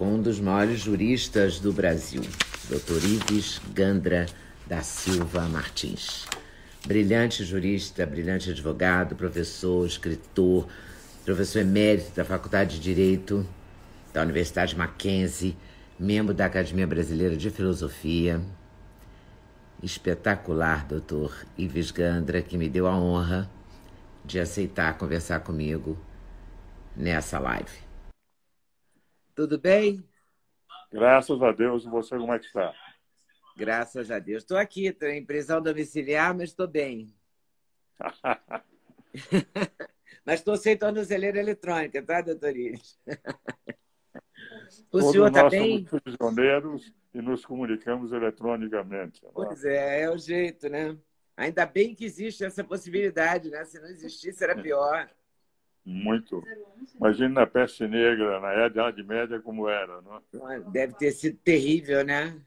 com um dos maiores juristas do Brasil, Dr. Ives Gandra da Silva Martins. Brilhante jurista, brilhante advogado, professor, escritor, professor emérito da Faculdade de Direito da Universidade Mackenzie, membro da Academia Brasileira de Filosofia. Espetacular, doutor Ives Gandra, que me deu a honra de aceitar conversar comigo nessa live. Tudo bem? Graças a Deus. E você como é que está? Graças a Deus. Estou aqui, estou em prisão domiciliar, mas estou bem. mas estou sem tornozeleira eletrônica, tá, doutor Iris? o Todos senhor está bem? Somos prisioneiros e nos comunicamos eletronicamente. É? Pois é, é o jeito, né? Ainda bem que existe essa possibilidade, né? Se não existisse, era pior. Muito. Imagina na peste negra, na Idade Média, como era. Não? É? Deve ter sido terrível, né?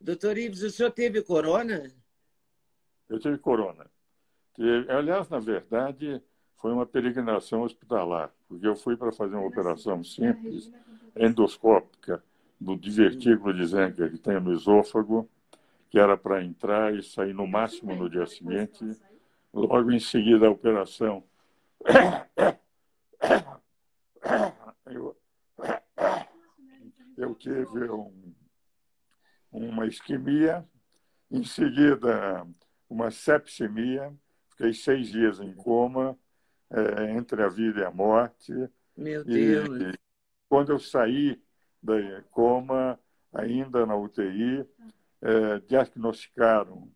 Doutor Ives, o senhor teve corona? Eu tive corona. Aliás, na verdade, foi uma peregrinação hospitalar, porque eu fui para fazer uma operação simples, endoscópica, do divertículo de Zenker que tem no esôfago, que era para entrar e sair no máximo no dia seguinte. Logo em seguida, a operação eu, eu tive um, uma isquemia, em seguida uma sepsemia, fiquei seis dias em coma, é, entre a vida e a morte. Meu Deus! E, quando eu saí da coma, ainda na UTI, é, diagnosticaram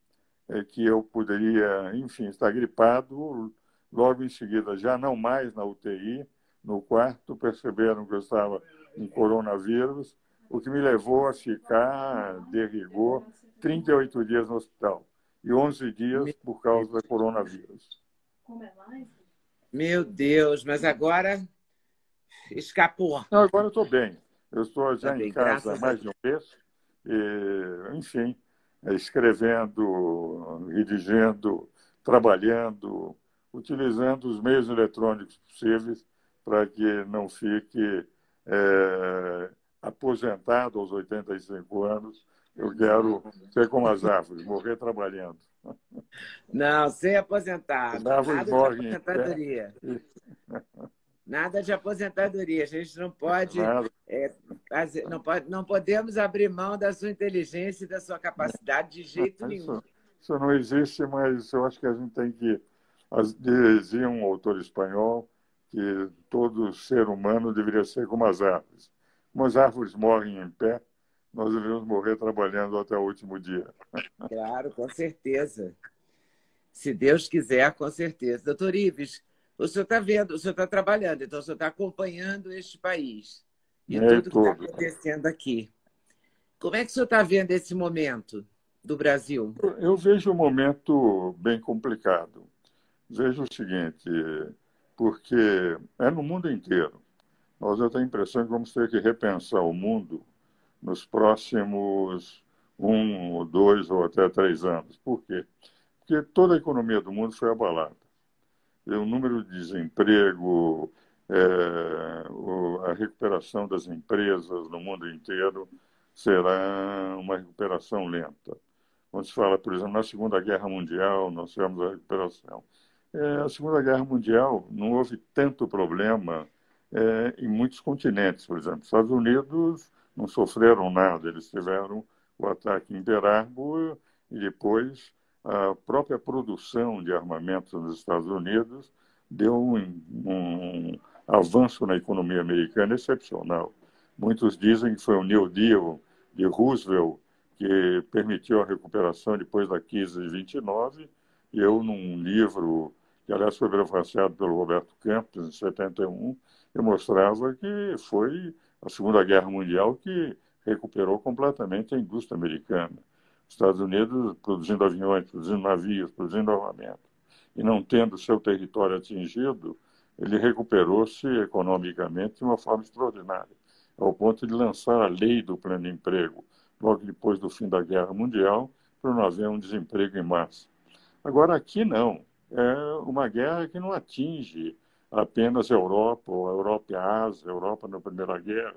é, que eu poderia, enfim, estar gripado Logo em seguida, já não mais na UTI, no quarto, perceberam que eu estava com coronavírus, o que me levou a ficar, de rigor, 38 dias no hospital e 11 dias por causa da coronavírus. Meu Deus, mas agora escapou. Não, agora eu estou bem. Eu estou já tá em casa há mais de um mês. E, enfim, escrevendo, redigindo, trabalhando, utilizando os meios eletrônicos possíveis para que não fique é, aposentado aos 85 anos. Eu quero ser como as árvores, morrer trabalhando. Não, sem aposentado. Nada de aposentadoria. Nada de aposentadoria. A gente não pode, é, fazer, não pode, não podemos abrir mão da sua inteligência e da sua capacidade de jeito isso, nenhum. Isso não existe, mas eu acho que a gente tem que Dizia um autor espanhol que todo ser humano deveria ser como as árvores. Como as árvores morrem em pé, nós devemos morrer trabalhando até o último dia. Claro, com certeza. Se Deus quiser, com certeza. Doutor Ives, o senhor está vendo, o senhor está trabalhando, então o senhor está acompanhando este país e é tudo que está acontecendo aqui. Como é que o senhor está vendo esse momento do Brasil? Eu vejo um momento bem complicado. Veja o seguinte, porque é no mundo inteiro. Nós eu tenho a impressão que vamos ter que repensar o mundo nos próximos um, dois ou até três anos. Por quê? Porque toda a economia do mundo foi abalada. E o número de desemprego, é, a recuperação das empresas no mundo inteiro será uma recuperação lenta. Quando se fala, por exemplo, na Segunda Guerra Mundial, nós tivemos a recuperação é, a Segunda Guerra Mundial não houve tanto problema é, em muitos continentes, por exemplo. Os Estados Unidos não sofreram nada, eles tiveram o ataque em Pearl e depois a própria produção de armamentos nos Estados Unidos deu um, um avanço na economia americana excepcional. Muitos dizem que foi o New Deal de Roosevelt que permitiu a recuperação depois da crise de 29. E eu, num livro que aliás foi prefaciado pelo Roberto Campos em 71, e mostrava que foi a Segunda Guerra Mundial que recuperou completamente a indústria americana. Os Estados Unidos produzindo aviões, produzindo navios, produzindo armamento, e não tendo seu território atingido, ele recuperou-se economicamente de uma forma extraordinária, ao ponto de lançar a lei do pleno emprego, logo depois do fim da Guerra Mundial, para não haver um desemprego em massa. Agora, aqui não. É uma guerra que não atinge apenas a Europa, ou a Europa e a Ásia, a Europa na Primeira Guerra,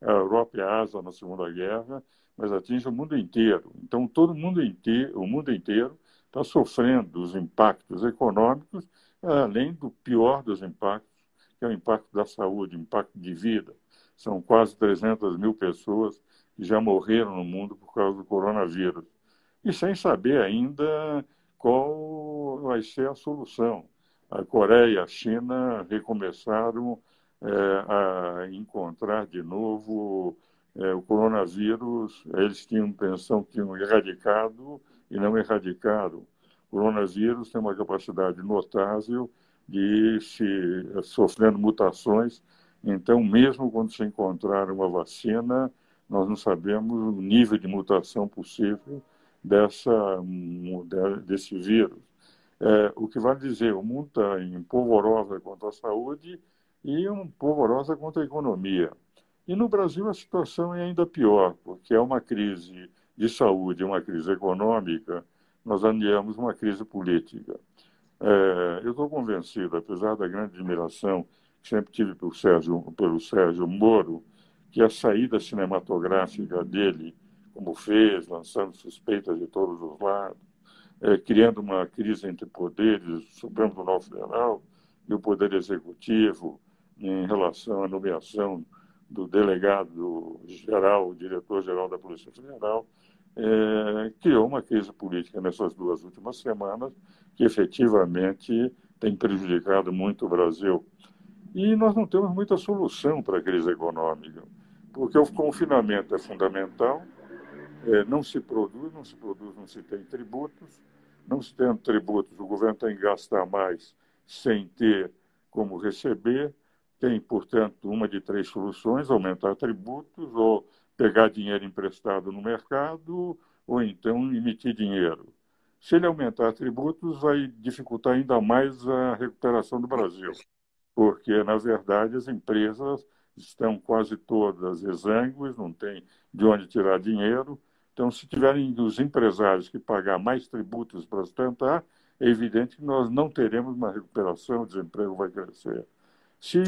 a Europa e a Ásia na Segunda Guerra, mas atinge o mundo inteiro. Então, todo mundo inteiro, o mundo inteiro está sofrendo os impactos econômicos, além do pior dos impactos, que é o impacto da saúde, impacto de vida. São quase 300 mil pessoas que já morreram no mundo por causa do coronavírus. E sem saber ainda qual vai ser a solução. A Coreia a China recomeçaram é, a encontrar de novo é, o coronavírus. Eles tinham pensão que tinham erradicado e não erradicaram. O coronavírus tem uma capacidade notável de se sofrendo mutações. Então, mesmo quando se encontrar uma vacina, nós não sabemos o nível de mutação possível dessa, desse vírus. É, o que vai dizer, o mundo está em polvorosa quanto à saúde e um polvorosa quanto à economia. E no Brasil a situação é ainda pior, porque é uma crise de saúde, uma crise econômica, nós andamos uma crise política. É, eu estou convencido, apesar da grande admiração que sempre tive pelo Sérgio, pelo Sérgio Moro, que a saída cinematográfica dele, como fez, lançando suspeitas de todos os lados, é, criando uma crise entre poderes, o Supremo Tribunal Federal e o Poder Executivo, em relação à nomeação do delegado geral, diretor-geral da Polícia Federal, é, criou uma crise política nessas duas últimas semanas que efetivamente tem prejudicado muito o Brasil. E nós não temos muita solução para a crise econômica, porque o confinamento é fundamental, não se produz, não se produz, não se tem tributos, não se tem tributos, o governo tem que gastar mais sem ter como receber, tem, portanto, uma de três soluções: aumentar tributos ou pegar dinheiro emprestado no mercado ou então emitir dinheiro. Se ele aumentar tributos, vai dificultar ainda mais a recuperação do Brasil, porque, na verdade, as empresas estão quase todas exângues, não tem de onde tirar dinheiro. Então, se tiverem os empresários que pagar mais tributos para sustentar, é evidente que nós não teremos uma recuperação, o desemprego vai crescer. Se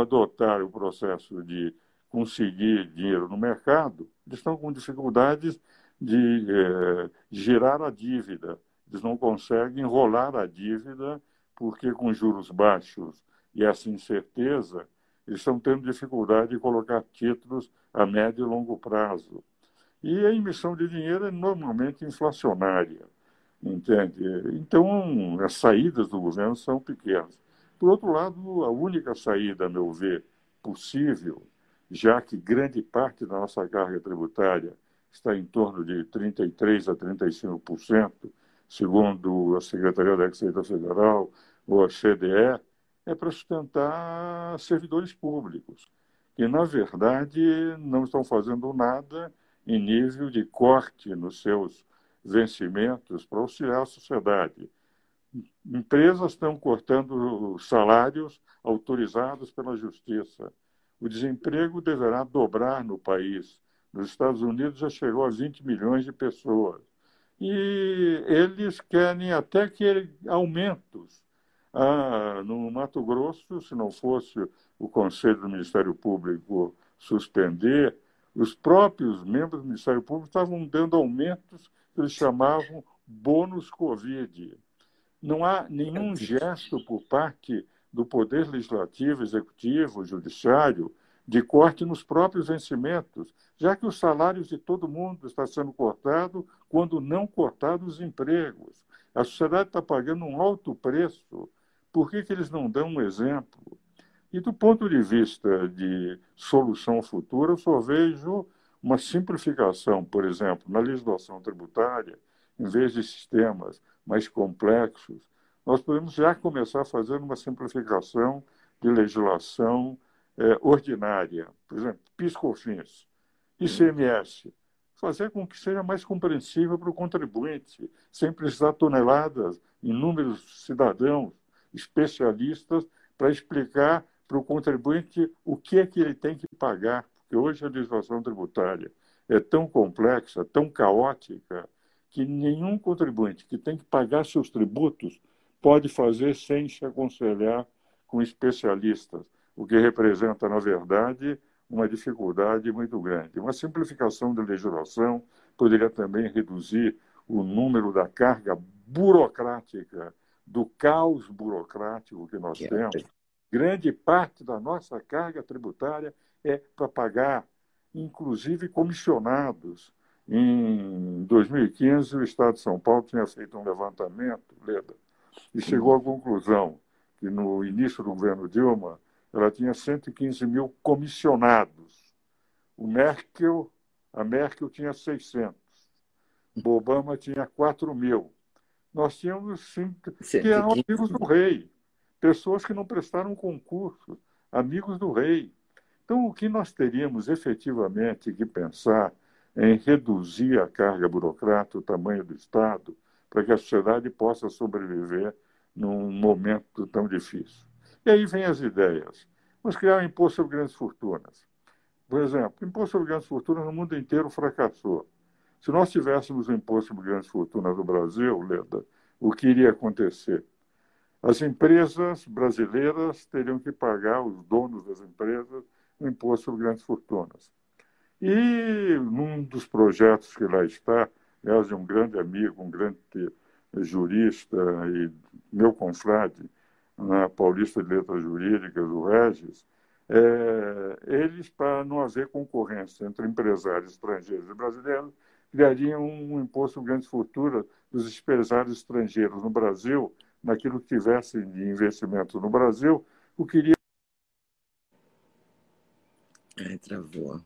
adotar o processo de conseguir dinheiro no mercado, eles estão com dificuldades de eh, girar a dívida. Eles não conseguem enrolar a dívida porque com juros baixos e essa incerteza, eles estão tendo dificuldade de colocar títulos a médio e longo prazo. E a emissão de dinheiro é normalmente inflacionária, entende? Então, as saídas do governo são pequenas. Por outro lado, a única saída, a meu ver, possível, já que grande parte da nossa carga tributária está em torno de 33% a 35%, segundo a Secretaria da Receita Federal ou a CDE, é para sustentar servidores públicos, que, na verdade, não estão fazendo nada em nível de corte nos seus vencimentos para auxiliar a sociedade Empresas estão cortando salários autorizados pela Justiça. O desemprego deverá dobrar no país. Nos Estados Unidos já chegou a 20 milhões de pessoas. E eles querem até que aumentos. Ah, no Mato Grosso, se não fosse o Conselho do Ministério Público suspender, os próprios membros do Ministério Público estavam dando aumentos que eles chamavam bônus Covid. Não há nenhum gesto por parte do Poder Legislativo, Executivo, Judiciário de corte nos próprios vencimentos, já que os salários de todo mundo estão sendo cortados quando não cortados os empregos. A sociedade está pagando um alto preço. Por que, que eles não dão um exemplo? E do ponto de vista de solução futura, eu só vejo uma simplificação, por exemplo, na legislação tributária, em vez de sistemas mais complexos, nós podemos já começar a fazer uma simplificação de legislação é, ordinária. Por exemplo, PIS-COFINS. ICMS, fazer com que seja mais compreensível para o contribuinte, sem precisar toneladas, inúmeros cidadãos, especialistas, para explicar para o contribuinte o que é que ele tem que pagar, porque hoje a legislação tributária é tão complexa, tão caótica, que nenhum contribuinte que tem que pagar seus tributos pode fazer sem se aconselhar com especialistas, o que representa, na verdade, uma dificuldade muito grande. Uma simplificação da legislação poderia também reduzir o número da carga burocrática, do caos burocrático que nós que temos. Grande parte da nossa carga tributária é para pagar, inclusive, comissionados. Em 2015, o Estado de São Paulo tinha feito um levantamento, Leda, e chegou à conclusão que no início do governo Dilma, ela tinha 115 mil comissionados. O Merkel, a Merkel tinha 600. O Obama tinha 4 mil. Nós tínhamos cinco, que eram amigos do rei, pessoas que não prestaram concurso, amigos do rei. Então, o que nós teríamos efetivamente que pensar em reduzir a carga burocrática, o tamanho do Estado, para que a sociedade possa sobreviver num momento tão difícil. E aí vem as ideias. Vamos criar um imposto sobre grandes fortunas. Por exemplo, o imposto sobre grandes fortunas no mundo inteiro fracassou. Se nós tivéssemos um imposto sobre grandes fortunas no Brasil, Leda, o que iria acontecer? As empresas brasileiras teriam que pagar, os donos das empresas, o imposto sobre grandes fortunas. E num dos projetos que lá está, aliás, de um grande amigo, um grande jurista e meu confrade, na Paulista de Letras Jurídicas, o Regis, é, eles, para não haver concorrência entre empresários estrangeiros e brasileiros, criariam um imposto de grandes fortunas dos empresários estrangeiros no Brasil, naquilo que tivesse de investimento no Brasil, o que iria. Ai, travou.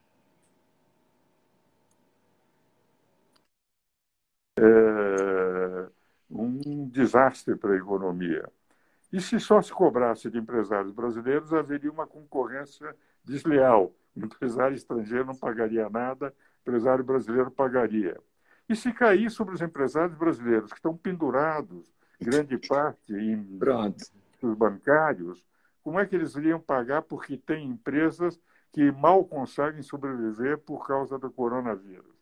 É um desastre para a economia. E se só se cobrasse de empresários brasileiros, haveria uma concorrência desleal. O empresário estrangeiro não pagaria nada, o empresário brasileiro pagaria. E se cair sobre os empresários brasileiros, que estão pendurados, grande parte, em os bancários, como é que eles iriam pagar porque tem empresas que mal conseguem sobreviver por causa do coronavírus?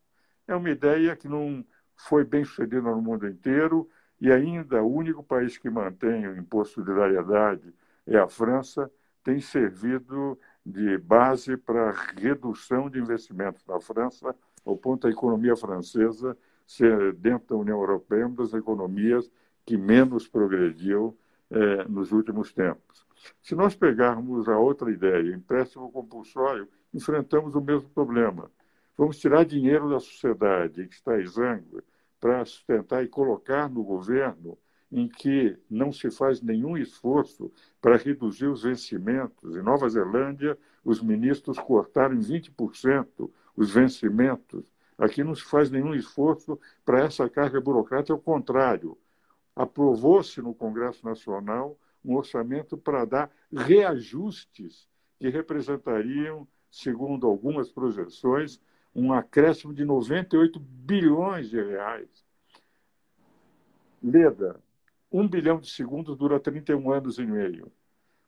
É uma ideia que não foi bem sucedida no mundo inteiro e ainda o único país que mantém o imposto de solidariedade é a França, tem servido de base para a redução de investimentos na França, ao ponto da economia francesa ser, dentro da União Europeia, uma das economias que menos progrediu eh, nos últimos tempos. Se nós pegarmos a outra ideia, empréstimo compulsório, enfrentamos o mesmo problema. Vamos tirar dinheiro da sociedade que está exângue para sustentar e colocar no governo em que não se faz nenhum esforço para reduzir os vencimentos. Em Nova Zelândia, os ministros cortaram em 20% os vencimentos. Aqui não se faz nenhum esforço para essa carga burocrática, ao contrário. Aprovou-se no Congresso Nacional um orçamento para dar reajustes que representariam, segundo algumas projeções, um acréscimo de 98 bilhões de reais. Leda, um bilhão de segundos dura 31 anos e meio.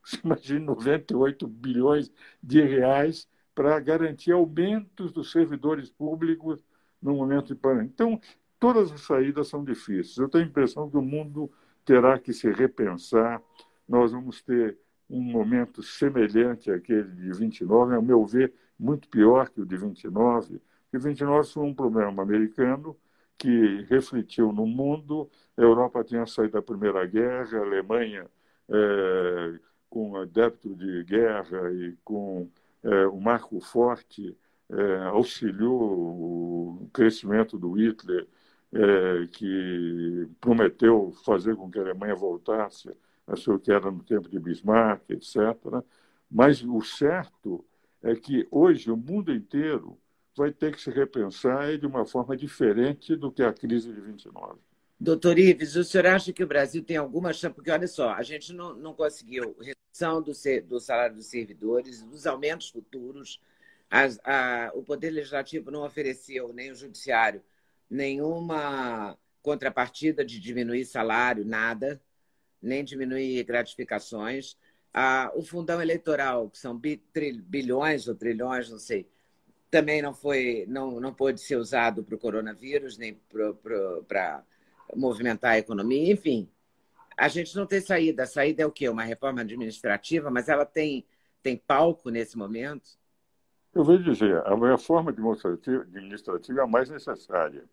Você imagina 98 bilhões de reais para garantir aumentos dos servidores públicos no momento de pandemia. Então, todas as saídas são difíceis. Eu tenho a impressão que o mundo terá que se repensar. Nós vamos ter um momento semelhante àquele de 29, ao meu ver, muito pior que o de 29, que 29 foi um problema americano que refletiu no mundo. A Europa tinha saído da Primeira Guerra, a Alemanha, é, com adepto de guerra e com é, o marco forte, é, auxiliou o crescimento do Hitler, é, que prometeu fazer com que a Alemanha voltasse a ser o que era no tempo de Bismarck, etc. Mas o certo é que hoje o mundo inteiro vai ter que se repensar de uma forma diferente do que a crise de 29. Doutor Ives, o senhor acha que o Brasil tem alguma chance? Porque, olha só, a gente não, não conseguiu redução do, do salário dos servidores, dos aumentos futuros, As, a, o Poder Legislativo não ofereceu, nem o Judiciário, nenhuma contrapartida de diminuir salário, nada, nem diminuir gratificações. Ah, o fundão eleitoral, que são bilhões ou trilhões, não sei, também não foi, não, não pôde ser usado para o coronavírus, nem para movimentar a economia, enfim. A gente não tem saída. A saída é o quê? Uma reforma administrativa, mas ela tem, tem palco nesse momento? Eu vou dizer, a reforma administrativa, é a mais necessária.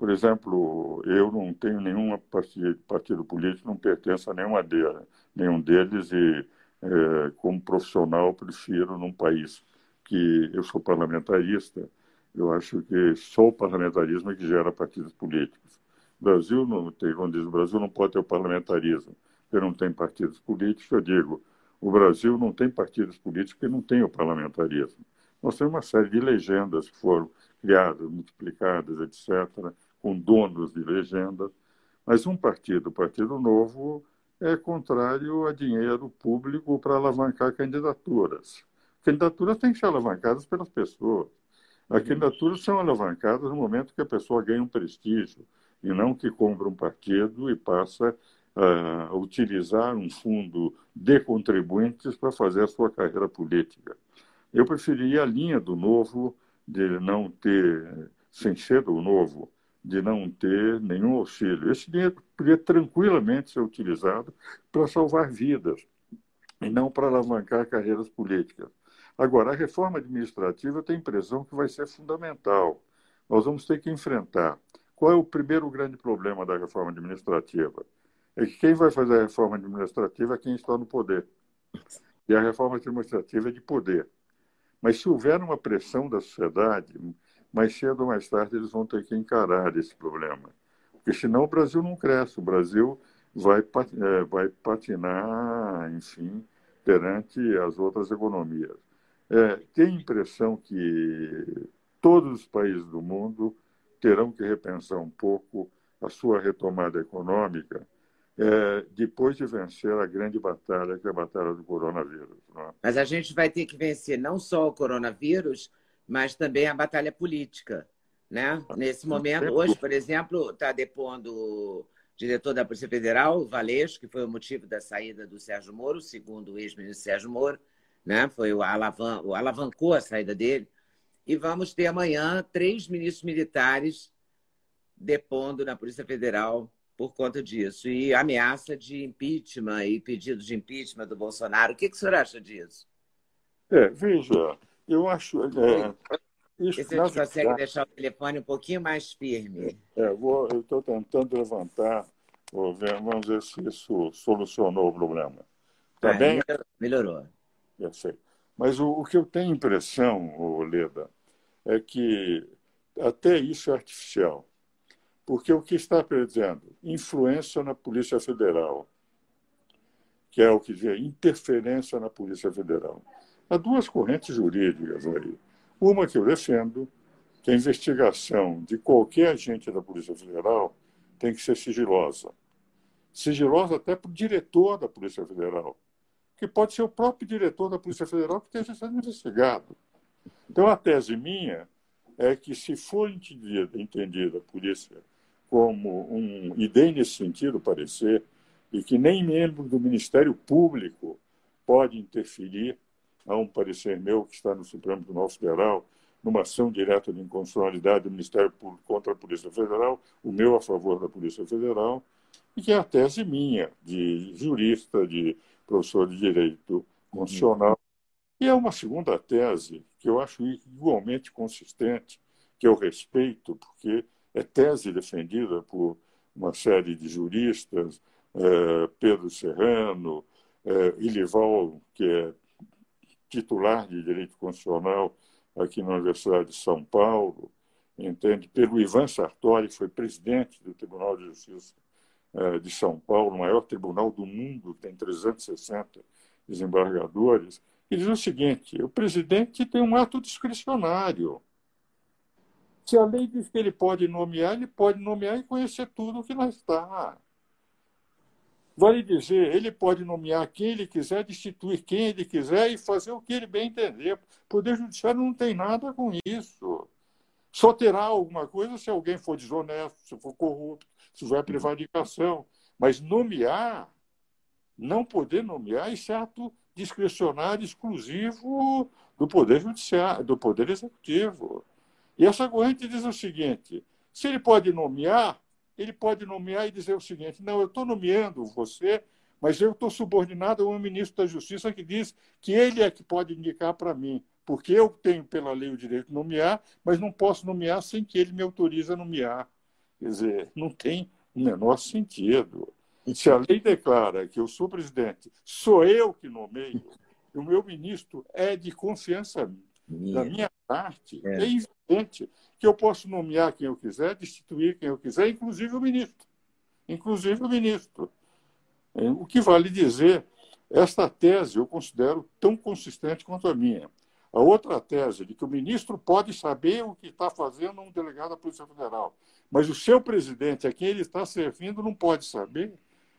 Por exemplo, eu não tenho nenhum partido, partido político, não pertenço a nenhuma deles, nenhum deles e, é, como profissional, prefiro num país que eu sou parlamentarista, eu acho que só o parlamentarismo é que gera partidos políticos. O Brasil não tem, quando diz o Brasil não pode ter o parlamentarismo, porque não tem partidos políticos, eu digo, o Brasil não tem partidos políticos porque não tem o parlamentarismo. Nós temos uma série de legendas que foram criadas, multiplicadas, etc., com donos de legendas, mas um partido, o Partido Novo, é contrário a dinheiro público para alavancar candidaturas. Candidaturas têm que ser alavancadas pelas pessoas. As candidaturas são alavancadas no momento que a pessoa ganha um prestígio, e não que compra um partido e passa a utilizar um fundo de contribuintes para fazer a sua carreira política. Eu preferia a linha do novo, de não ter, sem ser do novo, de não ter nenhum auxílio. Esse dinheiro poderia tranquilamente ser utilizado para salvar vidas e não para alavancar carreiras políticas. Agora, a reforma administrativa tenho a impressão que vai ser fundamental. Nós vamos ter que enfrentar. Qual é o primeiro grande problema da reforma administrativa? É que quem vai fazer a reforma administrativa é quem está no poder. E a reforma administrativa é de poder. Mas se houver uma pressão da sociedade, mais cedo ou mais tarde eles vão ter que encarar esse problema. Porque senão o Brasil não cresce, o Brasil vai, é, vai patinar, enfim, perante as outras economias. É, tem a impressão que todos os países do mundo terão que repensar um pouco a sua retomada econômica é, depois de vencer a grande batalha, que é a batalha do coronavírus. É? Mas a gente vai ter que vencer não só o coronavírus, mas também a batalha política. Né? Nesse momento, hoje, por exemplo, está depondo o diretor da Polícia Federal, o Valeixo, que foi o motivo da saída do Sérgio Moro, segundo o ex-ministro Sérgio Moro, né? foi o, alavan o alavancou a saída dele. E vamos ter amanhã três ministros militares depondo na Polícia Federal por conta disso. E ameaça de impeachment e pedido de impeachment do Bolsonaro. O que, que o senhor acha disso? É, veja, eu acho. É, isso, você consegue verdade, deixar o telefone um pouquinho mais firme? É, eu estou tentando levantar, ver, vamos ver se isso solucionou o problema. Tá ah, bem? Melhorou. Perfeito. Mas o, o, que eu tenho impressão, Leda, é que até isso é artificial. Porque o que está perdendo? Influência na Polícia Federal, que é o que diz interferência na Polícia Federal. Há duas correntes jurídicas aí. Uma que eu defendo, que a investigação de qualquer agente da Polícia Federal tem que ser sigilosa. Sigilosa até para o diretor da Polícia Federal, que pode ser o próprio diretor da Polícia Federal que esteja sendo investigado. Então, a tese minha é que, se for entendida, entendida a polícia como um, e dei nesse sentido parecer, e que nem membro do Ministério Público pode interferir, há um parecer meu que está no Supremo Tribunal Federal, numa ação direta de inconstitucionalidade do Ministério Público contra a Polícia Federal, o meu a favor da Polícia Federal, e que é a tese minha, de jurista, de professor de Direito Constitucional. E é uma segunda tese que eu acho igualmente consistente, que eu respeito, porque é tese defendida por uma série de juristas, é, Pedro Serrano, é, Ilival, que é titular de Direito Constitucional aqui na Universidade de São Paulo, entende? Pelo Ivan Sartori, que foi presidente do Tribunal de Justiça é, de São Paulo, o maior tribunal do mundo, tem 360 desembargadores, e diz o seguinte: o presidente tem um ato discricionário. Se a lei diz que ele pode nomear, ele pode nomear e conhecer tudo o que lá está. Vale dizer, ele pode nomear quem ele quiser, destituir quem ele quiser e fazer o que ele bem entender. O Poder Judiciário não tem nada com isso. Só terá alguma coisa se alguém for desonesto, se for corrupto, se houver prevaricação. Mas nomear, não poder nomear, é ato discricionário exclusivo do Poder Judiciário, do Poder Executivo. E essa corrente diz o seguinte: se ele pode nomear, ele pode nomear e dizer o seguinte: não, eu estou nomeando você, mas eu estou subordinado a um ministro da Justiça que diz que ele é que pode indicar para mim, porque eu tenho pela lei o direito de nomear, mas não posso nomear sem que ele me autorize a nomear. Quer dizer, não tem o menor sentido. Se a lei declara que eu sou presidente, sou eu que nomeio, o meu ministro é de confiança minha. Da minha parte, é. é evidente que eu posso nomear quem eu quiser, destituir quem eu quiser, inclusive o ministro. Inclusive o ministro. É, o que vale dizer, esta tese eu considero tão consistente quanto a minha. A outra tese de que o ministro pode saber o que está fazendo um delegado da Polícia Federal, mas o seu presidente, a quem ele está servindo, não pode saber,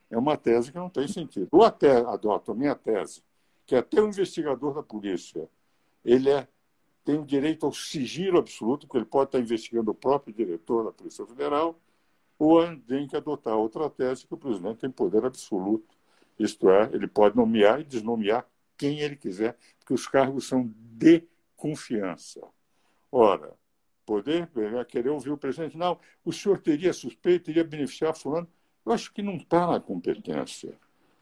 é uma tese que não tem sentido. Ou até adoto a minha tese, que até o investigador da polícia ele é, tem o direito ao sigilo absoluto, porque ele pode estar investigando o próprio diretor da Polícia Federal, ou tem que adotar outra tese que o presidente tem poder absoluto. Isto é, ele pode nomear e desnomear quem ele quiser, porque os cargos são de confiança. Ora, poder querer ouvir o presidente, não, o senhor teria suspeito, teria beneficiar fulano. Eu acho que não está na competência.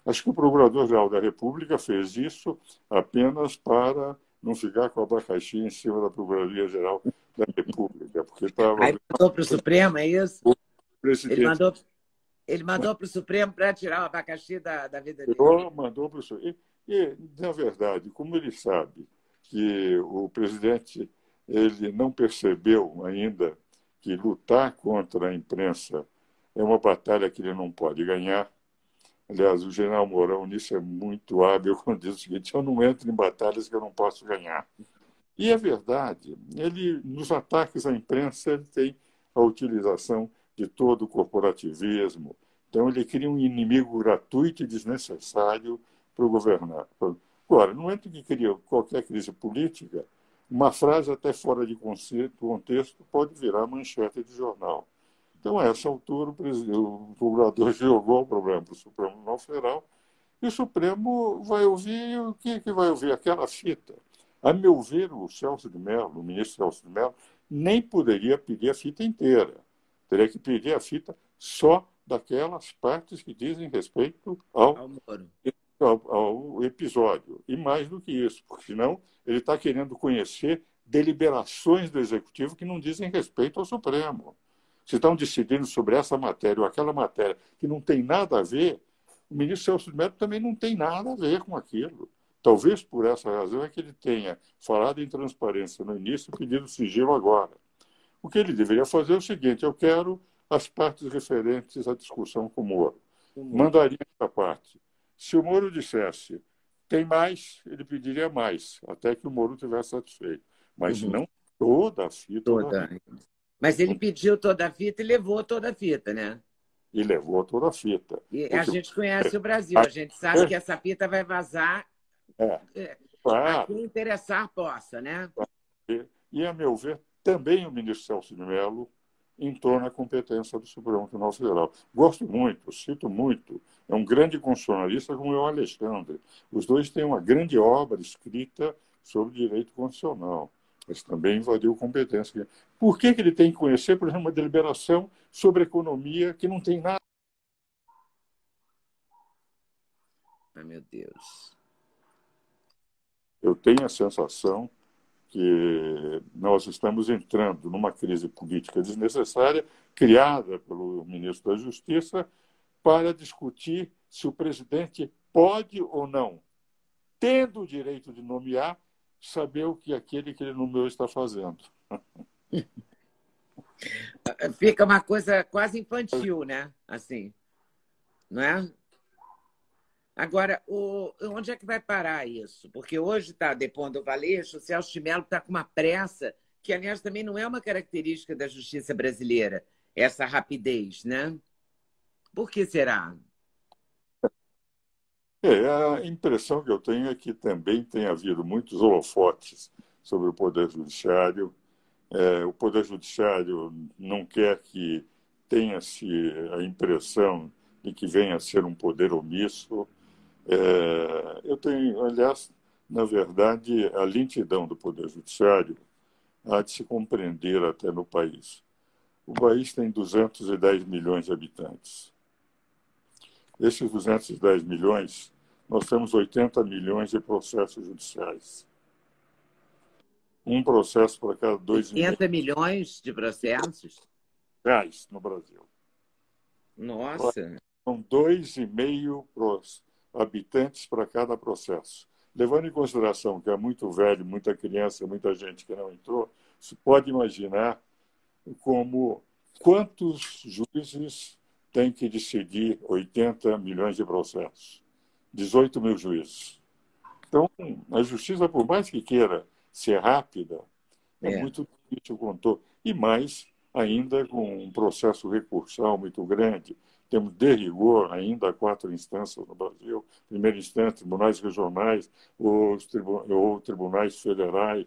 Acho que o Procurador-Geral da República fez isso apenas para não ficar com o abacaxi em cima da Procuradoria-Geral da República. Porque estava... Aí mandou para o Supremo, é isso? Ele mandou, ele mandou para o Supremo para tirar o abacaxi da, da vida dele. Mandou para o Supremo. E, e, na verdade, como ele sabe que o presidente ele não percebeu ainda que lutar contra a imprensa é uma batalha que ele não pode ganhar. Aliás, o general Mourão nisso é muito hábil quando diz o seguinte: eu não entro em batalhas que eu não posso ganhar. E é verdade. Ele, nos ataques à imprensa, ele tem a utilização de todo o corporativismo. Então, ele cria um inimigo gratuito e desnecessário para governar. Agora, no momento que cria qualquer crise política, uma frase até fora de contexto pode virar manchete de jornal. Então, a essa altura, o procurador jogou o problema para o Supremo Tribunal Federal e o Supremo vai ouvir o que, que vai ouvir? Aquela fita. A meu ver, o Celso de Mello, o ministro Celso de Mello, nem poderia pedir a fita inteira. Teria que pedir a fita só daquelas partes que dizem respeito ao, ao, ao episódio. E mais do que isso, porque senão ele está querendo conhecer deliberações do Executivo que não dizem respeito ao Supremo se estão decidindo sobre essa matéria ou aquela matéria que não tem nada a ver, o ministro Celso de Mello também não tem nada a ver com aquilo. Talvez por essa razão é que ele tenha falado em transparência no início e pedido sigilo agora. O que ele deveria fazer é o seguinte: eu quero as partes referentes à discussão com o Moro. Mandaria essa parte. Se o Moro dissesse tem mais, ele pediria mais, até que o Moro tivesse satisfeito. Mas uhum. não toda a fita. Toda. Mas ele pediu toda a fita e levou toda a fita, né? E levou toda a fita. E Porque... a gente conhece o Brasil, a gente sabe que essa fita vai vazar é, é a quem interessar possa, né? E, a meu ver, também o ministro Celso de Mello entrou na competência do Supremo Tribunal Federal. Gosto muito, cito muito. É um grande constitucionalista como é o Alexandre. Os dois têm uma grande obra escrita sobre direito constitucional mas também invadiu competência. Por que, que ele tem que conhecer, por exemplo, uma deliberação sobre economia que não tem nada? Ai, meu Deus. Eu tenho a sensação que nós estamos entrando numa crise política desnecessária, criada pelo ministro da Justiça, para discutir se o presidente pode ou não, tendo o direito de nomear, saber o que aquele que ele nomeou está fazendo. Fica uma coisa quase infantil, né? Assim, não é? Agora, o, onde é que vai parar isso? Porque hoje está depondo o Valeixo, o Celso de Mello está com uma pressa, que, aliás, também não é uma característica da justiça brasileira, essa rapidez, né? Por que será? É, a impressão que eu tenho é que também tem havido muitos holofotes sobre o Poder Judiciário. É, o Poder Judiciário não quer que tenha-se a impressão de que venha a ser um poder omisso. É, eu tenho, aliás, na verdade, a lentidão do Poder Judiciário há de se compreender até no país. O país tem 210 milhões de habitantes. Desses 210 milhões, nós temos 80 milhões de processos judiciais. Um processo para cada dois 80 milhões de processos? Reais no Brasil. Nossa! São dois e meio habitantes para cada processo. Levando em consideração que é muito velho, muita criança, muita gente que não entrou, você pode imaginar como quantos juízes têm que decidir 80 milhões de processos. 18 mil juízes. Então, a justiça, por mais que queira ser rápida, é, é. muito difícil contou. E mais ainda com um processo recursal muito grande. Temos, de rigor, ainda quatro instâncias no Brasil: primeira instância, tribunais regionais, os tribu ou tribunais federais,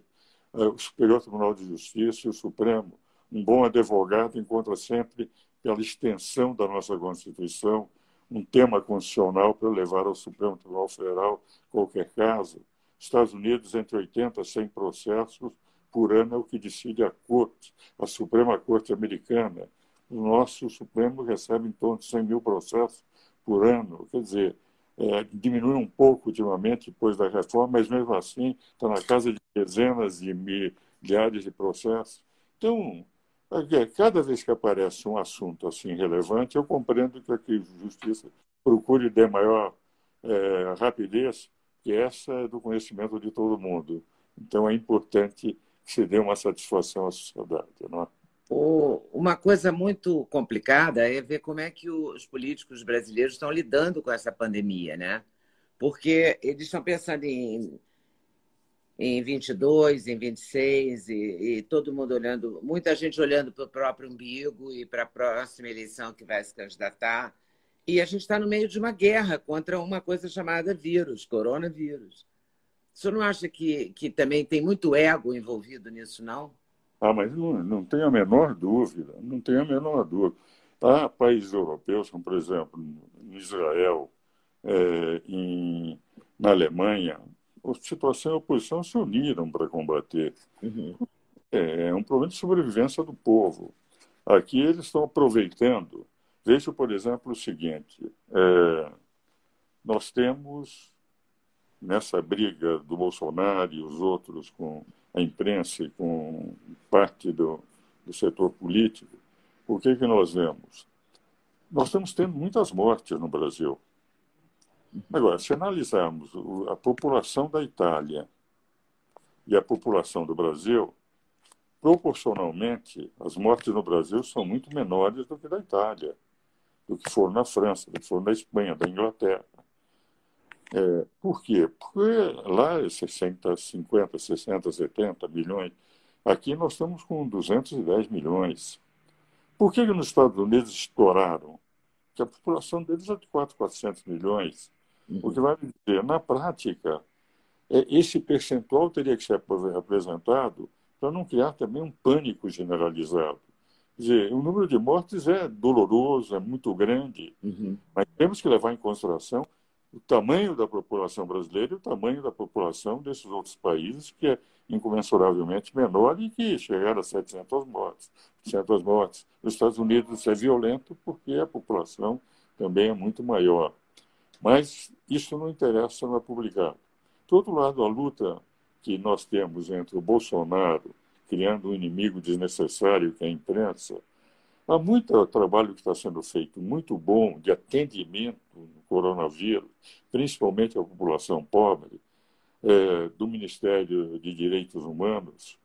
eh, o Superior Tribunal de Justiça e o Supremo. Um bom advogado encontra sempre, pela extensão da nossa Constituição, um tema constitucional para levar ao Supremo Tribunal Federal qualquer caso. Estados Unidos, entre 80 a 100 processos por ano é o que decide a Corte, a Suprema Corte Americana. O nosso Supremo recebe em torno de 100 mil processos por ano. Quer dizer, é, diminui um pouco ultimamente depois da reforma, mas mesmo assim está na casa de dezenas de milhares de processos. Então, cada vez que aparece um assunto assim relevante, eu compreendo que a justiça procure de maior é, rapidez, que essa é do conhecimento de todo mundo. Então é importante que se dê uma satisfação à sociedade. Não é? Uma coisa muito complicada é ver como é que os políticos brasileiros estão lidando com essa pandemia, né? Porque eles estão pensando em em 22, em 26, e, e todo mundo olhando, muita gente olhando para o próprio umbigo e para a próxima eleição que vai se candidatar. E a gente está no meio de uma guerra contra uma coisa chamada vírus, coronavírus. O senhor não acha que, que também tem muito ego envolvido nisso, não? Ah, mas não, não tenho a menor dúvida, não tenho a menor dúvida. Há países europeus, como por exemplo, em Israel, é, em, na Alemanha, situação e a oposição se uniram para combater. Uhum. É, é um problema de sobrevivência do povo. Aqui eles estão aproveitando. Veja, por exemplo, o seguinte: é, nós temos nessa briga do Bolsonaro e os outros com a imprensa e com parte do, do setor político, o que, que nós vemos? Nós estamos tendo muitas mortes no Brasil. Agora, se analisarmos a população da Itália e a população do Brasil, proporcionalmente, as mortes no Brasil são muito menores do que da Itália, do que foram na França, do que foram na Espanha, da Inglaterra. É, por quê? Porque lá é 60, 50, 60, 70 milhões. Aqui nós estamos com 210 milhões. Por que, que nos Estados Unidos estouraram? Porque a população deles é de 4, 400 milhões. O que vai dizer, na prática, é, esse percentual teria que ser apresentado para não criar também um pânico generalizado. Quer dizer, o número de mortes é doloroso, é muito grande, uhum. mas temos que levar em consideração o tamanho da população brasileira e o tamanho da população desses outros países, que é incomensuravelmente menor e que chegaram a 700 mortes. 700 mortes. Nos Estados Unidos é violento porque a população também é muito maior. Mas isso não interessa, não é publicado. Do outro lado, a luta que nós temos entre o Bolsonaro, criando um inimigo desnecessário que é a imprensa, há muito trabalho que está sendo feito, muito bom, de atendimento no coronavírus, principalmente à população pobre, é, do Ministério de Direitos Humanos.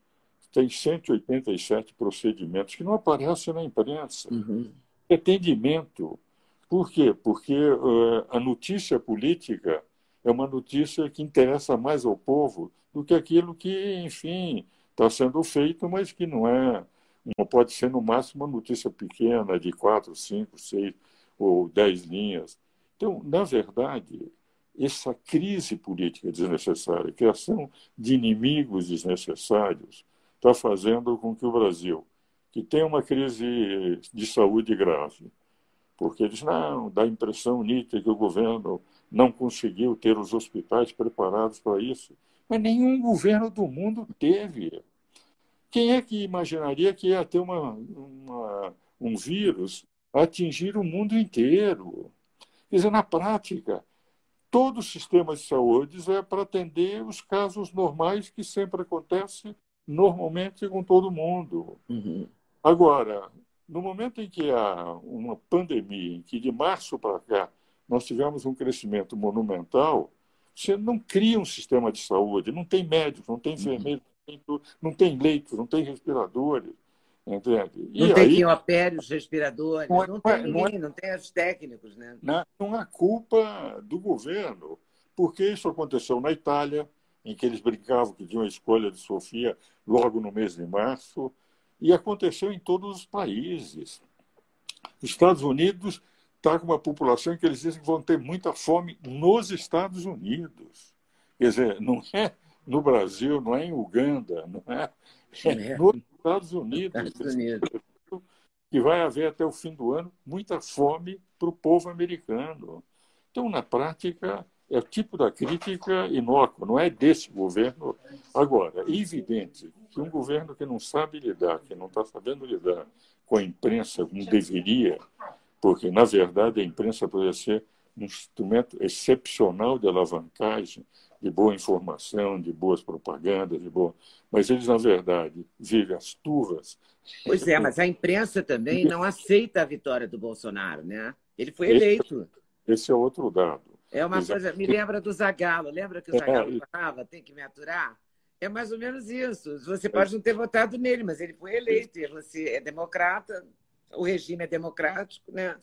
Tem 187 procedimentos que não aparecem na imprensa. Uhum. Atendimento por quê? Porque uh, a notícia política é uma notícia que interessa mais ao povo do que aquilo que, enfim, está sendo feito, mas que não é. Pode ser, no máximo, uma notícia pequena de quatro, cinco, seis ou dez linhas. Então, na verdade, essa crise política desnecessária, a criação de inimigos desnecessários, está fazendo com que o Brasil, que tem uma crise de saúde grave, porque eles não dá a impressão nítida que o governo não conseguiu ter os hospitais preparados para isso, mas nenhum governo do mundo teve. Quem é que imaginaria que ia ter uma, uma, um vírus atingir o mundo inteiro? Quer dizer, na prática, todo o sistema de saúde é para atender os casos normais que sempre acontecem normalmente com todo mundo. Uhum. Agora, no momento em que há uma pandemia, em que de março para cá nós tivemos um crescimento monumental, você não cria um sistema de saúde, não tem médicos, não tem uhum. enfermeiros, não tem leitos, não tem respiradores. Entende? E não tem quiopérios, respiradores, não, é, não, tem ninguém, não, é, não tem os técnicos. Né? Não, não há culpa do governo, porque isso aconteceu na Itália, em que eles brincavam que tinham a escolha de Sofia logo no mês de março, e aconteceu em todos os países. Os Estados Unidos está com uma população que eles dizem que vão ter muita fome nos Estados Unidos. Quer dizer, não é no Brasil, não é em Uganda, não é, é, nos Estados Unidos. Estados Unidos. Que vai haver até o fim do ano muita fome para o povo americano. Então, na prática, é o tipo da crítica inócua, não é desse governo. Agora, é evidente que um governo que não sabe lidar, que não está sabendo lidar com a imprensa como deveria, porque, na verdade, a imprensa poderia ser um instrumento excepcional de alavancagem, de boa informação, de boas propagandas, de boa... mas eles, na verdade, vivem as turvas. Pois é, mas a imprensa também não aceita a vitória do Bolsonaro, né? Ele foi eleito. Esse, esse é outro dado. É uma Exato. coisa, me lembra do Zagalo. Lembra que o é, Zagalo falava, tem que me aturar? É mais ou menos isso. Você pode não ter votado nele, mas ele foi eleito. E você é democrata, o regime é democrático, né?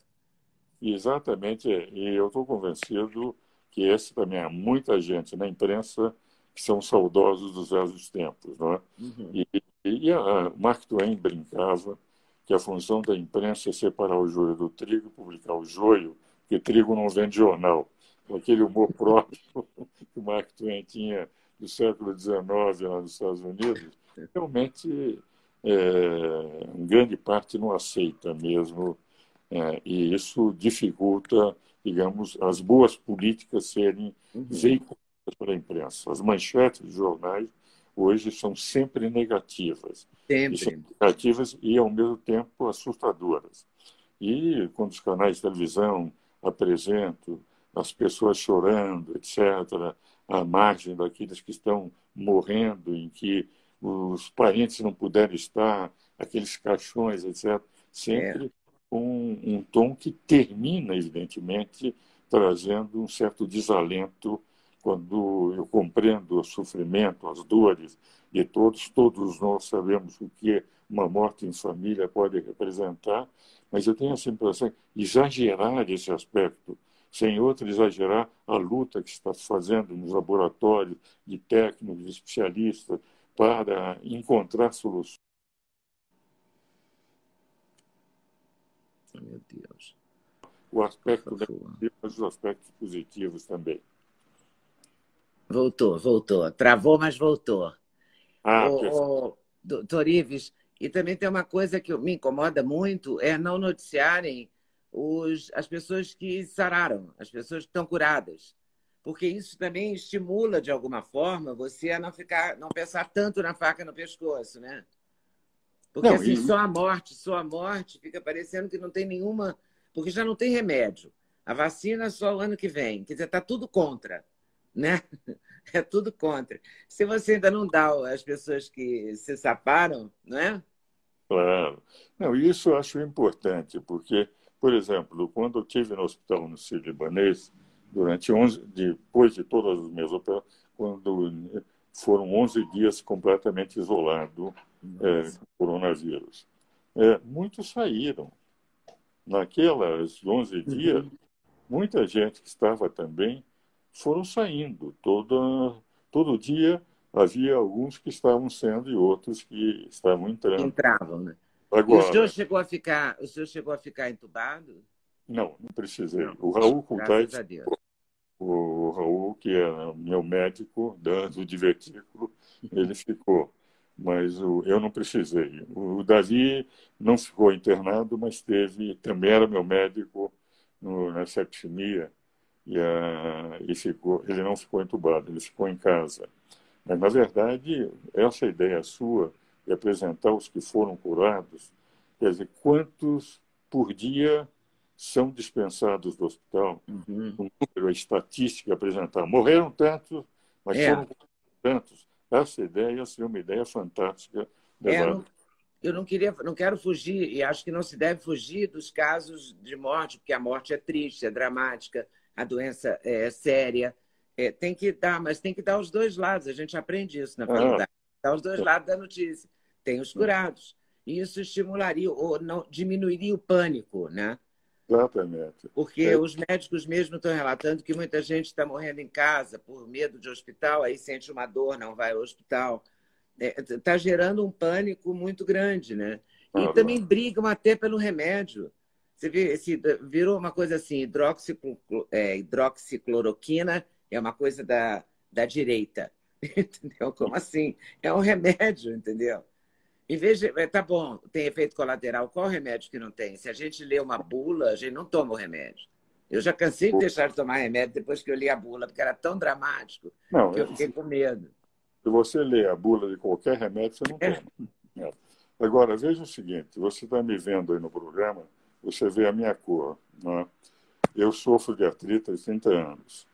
Exatamente. E eu estou convencido que esse também há muita gente na imprensa que são saudosos dos velhos tempos. Não é? Uhum. E, e a Mark Twain brincava que a função da imprensa é separar o joio do trigo, publicar o joio, porque trigo não vende jornal com aquele humor próprio que o Mark Twain tinha do século XIX lá nos Estados Unidos, realmente é, grande parte não aceita mesmo, é, e isso dificulta, digamos, as boas políticas serem uhum. veiculadas pela imprensa. As manchetes dos jornais hoje são sempre negativas. Sempre. E são negativas e, ao mesmo tempo, assustadoras. E quando os canais de televisão apresentam as pessoas chorando, etc., à margem daqueles que estão morrendo, em que os parentes não puderam estar, aqueles caixões, etc., sempre é. com um tom que termina, evidentemente, trazendo um certo desalento quando eu compreendo o sofrimento, as dores de todos, todos nós sabemos o que uma morte em família pode representar, mas eu tenho essa impressão de exagerar esse aspecto sem outro exagerar a luta que está fazendo nos laboratórios de técnicos, especialistas, para encontrar soluções. Meu Deus. O aspecto negativo, mas os aspectos positivos também. Voltou, voltou. Travou, mas voltou. Ah, o, o, doutor Ives, e também tem uma coisa que me incomoda muito, é não noticiarem os, as pessoas que sararam, as pessoas que estão curadas. Porque isso também estimula, de alguma forma, você a não ficar, não pensar tanto na faca no pescoço, né? Porque não, assim, e... só a morte, só a morte, fica parecendo que não tem nenhuma. Porque já não tem remédio. A vacina só o ano que vem. Quer dizer, está tudo contra. Né? É tudo contra. Se você ainda não dá às pessoas que se saparam, não é? Claro. Não, isso eu acho importante, porque por exemplo, quando eu estive no hospital no Sírio-Libanês, durante 11, depois de todas as minhas operações, quando foram 11 dias completamente isolado é, coronavírus. É, muitos saíram. Naquelas 11 uhum. dias, muita gente que estava também foram saindo. Toda, todo dia havia alguns que estavam sendo e outros que estavam entrando. Entravam, né? Agora, o senhor chegou a ficar, o senhor chegou a ficar entubado? Não, não precisei. O Raul o Raul, que é meu médico do divertículo, ele ficou. Mas o, eu não precisei. O Davi não ficou internado, mas teve, também era meu médico no, na septicemia, e, a, e ficou, ele não ficou entubado, ele ficou em casa. Mas, na verdade, essa ideia sua de apresentar os que foram curados, quer dizer, quantos por dia são dispensados do hospital, uhum. um número, a estatística apresentar. Morreram tantos, mas é. foram tantos. Essa ideia seria uma ideia fantástica. É, não, eu não queria, não quero fugir e acho que não se deve fugir dos casos de morte, porque a morte é triste, é dramática, a doença é séria. É, tem que dar, mas tem que dar os dois lados. A gente aprende isso na faculdade. Ah. Dar os dois lados da notícia. Tem os curados. E isso estimularia ou não diminuiria o pânico, né? Exatamente. Porque é. os médicos mesmo estão relatando que muita gente está morrendo em casa por medo de hospital, aí sente uma dor, não vai ao hospital. Está é, tá gerando um pânico muito grande, né? E ah, também não. brigam até pelo remédio. Você vê, esse, virou uma coisa assim, hidroxiclo, é, hidroxicloroquina é uma coisa da, da direita. Entendeu? Como assim? É um remédio, entendeu? Em vez de. É, tá bom, tem efeito colateral. Qual remédio que não tem? Se a gente lê uma bula, a gente não toma o remédio. Eu já cansei de deixar de tomar remédio depois que eu li a bula, porque era tão dramático não, que eu fiquei com medo. Se você lê a bula de qualquer remédio, você não é. toma. É. Agora, veja o seguinte: você está me vendo aí no programa, você vê a minha cor. Né? Eu sofro de artrite há 30 anos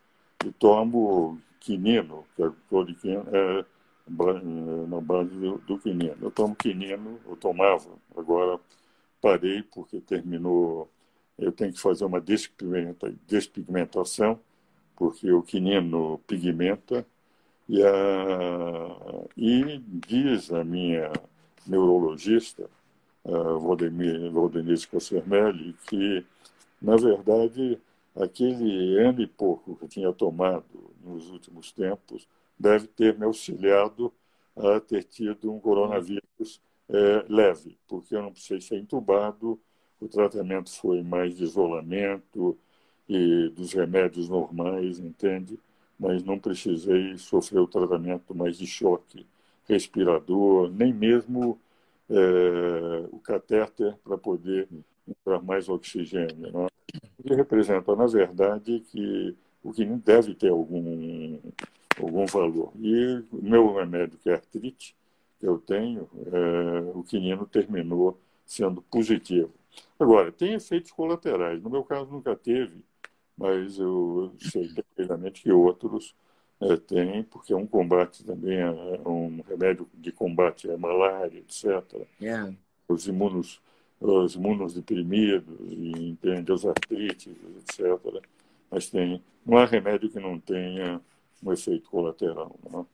e tomo quinino, que é cloriquina, é, na base do, do quinino. Eu tomo quinino, eu tomava, agora parei porque terminou, eu tenho que fazer uma despigmentação, porque o quinino pigmenta, e, a, e diz a minha neurologista, a Valdenise Cossermelli, que, na verdade, aquele ano e pouco que eu tinha tomado nos últimos tempos deve ter me auxiliado a ter tido um coronavírus é, leve, porque eu não precisei ser entubado, o tratamento foi mais de isolamento e dos remédios normais, entende? Mas não precisei sofrer o tratamento mais de choque respirador, nem mesmo é, o catéter para poder entrar mais oxigênio. Não? Ele representa, na verdade, que o que deve ter algum algum valor. E o meu remédio, que é artrite, que eu tenho, é, o quinino terminou sendo positivo. Agora, tem efeitos colaterais. No meu caso, nunca teve, mas eu sei perfeitamente que outros é, têm, porque é um combate também, é, é um remédio de combate à malária, etc. Yeah. Os imunos os imunodeprimidos, e entende, as artrites, etc. Mas tem, não há remédio que não tenha um efeito colateral. Né?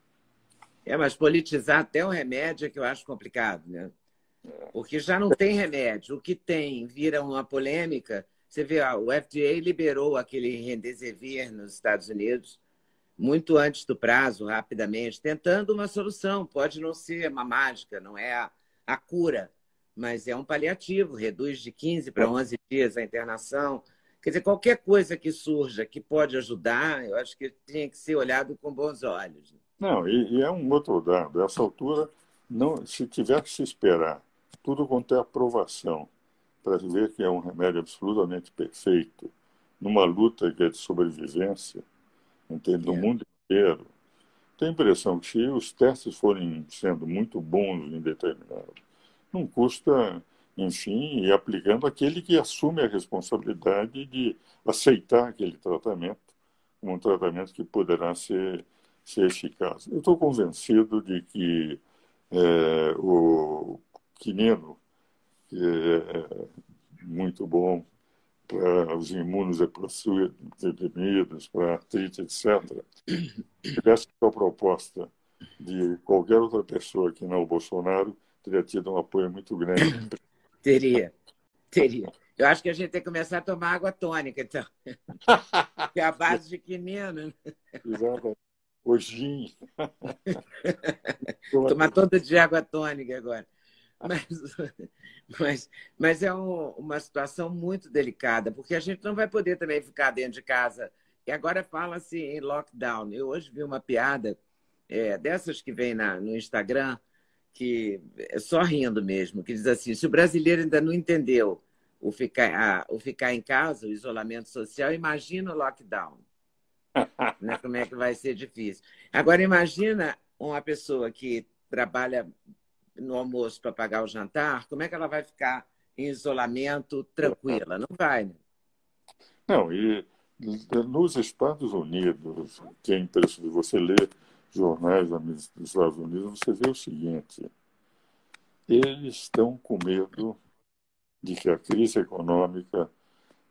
É, mas politizar até o remédio é que eu acho complicado, né? Porque já não tem remédio. O que tem vira uma polêmica. Você vê, o FDA liberou aquele Remdesivir nos Estados Unidos muito antes do prazo, rapidamente, tentando uma solução. Pode não ser uma mágica, não é a, a cura, mas é um paliativo. Reduz de 15 para 11 dias a internação Quer dizer, qualquer coisa que surja que pode ajudar, eu acho que tinha que ser olhado com bons olhos. Não, e, e é um outro dado. Essa altura, não, se tiver que se esperar tudo quanto é aprovação para ver que é um remédio absolutamente perfeito numa luta que é de sobrevivência, entende? no é. mundo inteiro, tenho a impressão que se os testes forem sendo muito bons em determinado, não custa enfim, e aplicando aquele que assume a responsabilidade de aceitar aquele tratamento como um tratamento que poderá ser, ser eficaz. Eu estou convencido de que é, o quinino, que é muito bom para os imunodeprimidos, para artrite, etc., tivesse a proposta de qualquer outra pessoa que não o Bolsonaro, teria tido um apoio muito grande Teria, teria. Eu acho que a gente tem que começar a tomar água tônica, então. que é a base de quinino. Exato. O gin. Tomar todo de água tônica agora. Mas, mas, mas é um, uma situação muito delicada, porque a gente não vai poder também ficar dentro de casa E agora fala-se em lockdown. Eu hoje vi uma piada é, dessas que vem na, no Instagram, que é só rindo mesmo, que diz assim: se o brasileiro ainda não entendeu o ficar, a, o ficar em casa, o isolamento social, imagina o lockdown. né? Como é que vai ser difícil. Agora, imagina uma pessoa que trabalha no almoço para pagar o jantar, como é que ela vai ficar em isolamento tranquila? Não vai, né? Não, e nos Estados Unidos, que é interessante você ler jornais dos Estados Unidos, você vê o seguinte: eles estão com medo de que a crise econômica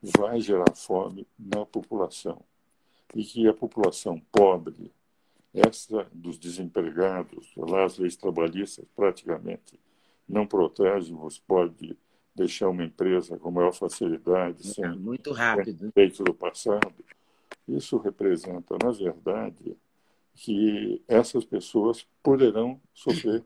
vai gerar fome na população e que a população pobre, essa dos desempregados, lá as leis trabalhistas praticamente não protegem, você pode deixar uma empresa com maior facilidade, é, sem muito rápido. feito do passado. Isso representa, na verdade, que essas pessoas poderão sofrer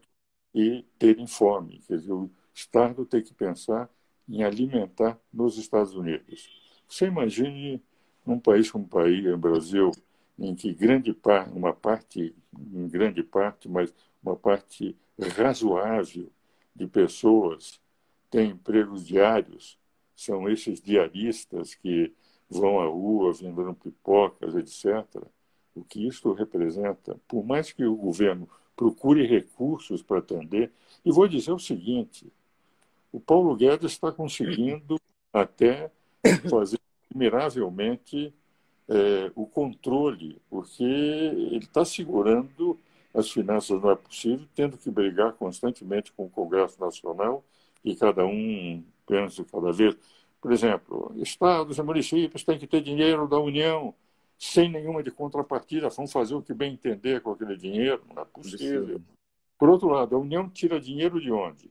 e terem fome. Quer dizer, o Estado tem que pensar em alimentar nos Estados Unidos. Você imagine um país como o país, o Brasil, em que grande parte, uma parte, em grande parte, mas uma parte razoável de pessoas tem empregos diários, são esses diaristas que vão à rua vendendo pipocas, etc. O que isso representa, por mais que o governo procure recursos para atender, e vou dizer o seguinte: o Paulo Guedes está conseguindo até fazer admiravelmente é, o controle, porque ele está segurando as finanças, não é possível, tendo que brigar constantemente com o Congresso Nacional e cada um pensa cada vez. Por exemplo, estados e municípios têm que ter dinheiro da União sem nenhuma de contrapartida, vão fazer o que bem entender com aquele dinheiro, não é possível. Por outro lado, a União tira dinheiro de onde?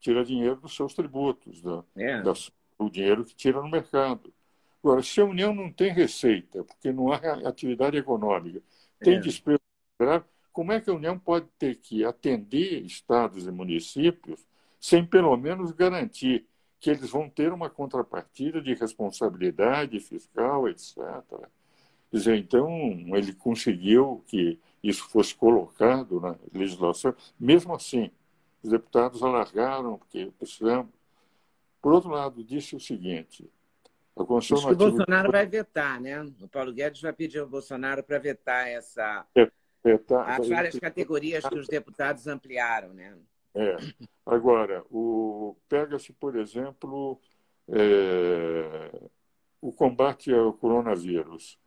Tira dinheiro dos seus tributos, da, é. da, o dinheiro que tira no mercado. Agora, se a União não tem receita, porque não há atividade econômica, tem é. despesa grave, como é que a União pode ter que atender estados e municípios sem pelo menos garantir que eles vão ter uma contrapartida de responsabilidade fiscal, etc. Quer dizer, então, ele conseguiu que isso fosse colocado na legislação. Mesmo assim, os deputados alargaram, porque precisamos. Por outro lado, disse o seguinte: a Constituição Acho que o Bolsonaro vai vetar, né? O Paulo Guedes vai pedir ao Bolsonaro para vetar essa. É, vetar, as várias categorias que os deputados ampliaram, né? É. Agora, o... pega-se, por exemplo, é... o combate ao coronavírus.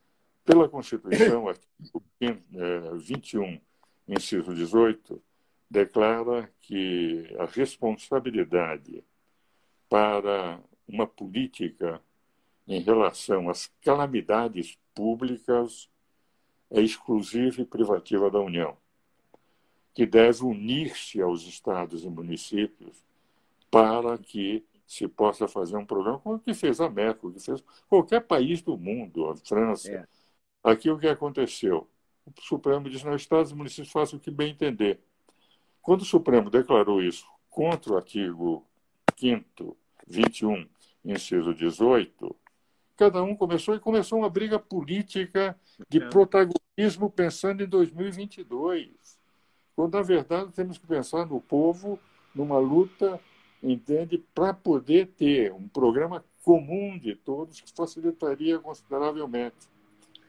Pela Constituição, artigo 21, inciso 18, declara que a responsabilidade para uma política em relação às calamidades públicas é exclusiva e privativa da União que deve unir-se aos estados e municípios para que se possa fazer um programa como o que fez a Merkel, que fez qualquer país do mundo, a França. É. Aqui o que aconteceu? O Supremo disse, não, estados e municípios façam o que bem entender. Quando o Supremo declarou isso contra o artigo 5 21, inciso 18, cada um começou e começou uma briga política de é. protagonismo pensando em 2022 quando, na verdade, temos que pensar no povo, numa luta, entende, para poder ter um programa comum de todos que facilitaria consideravelmente.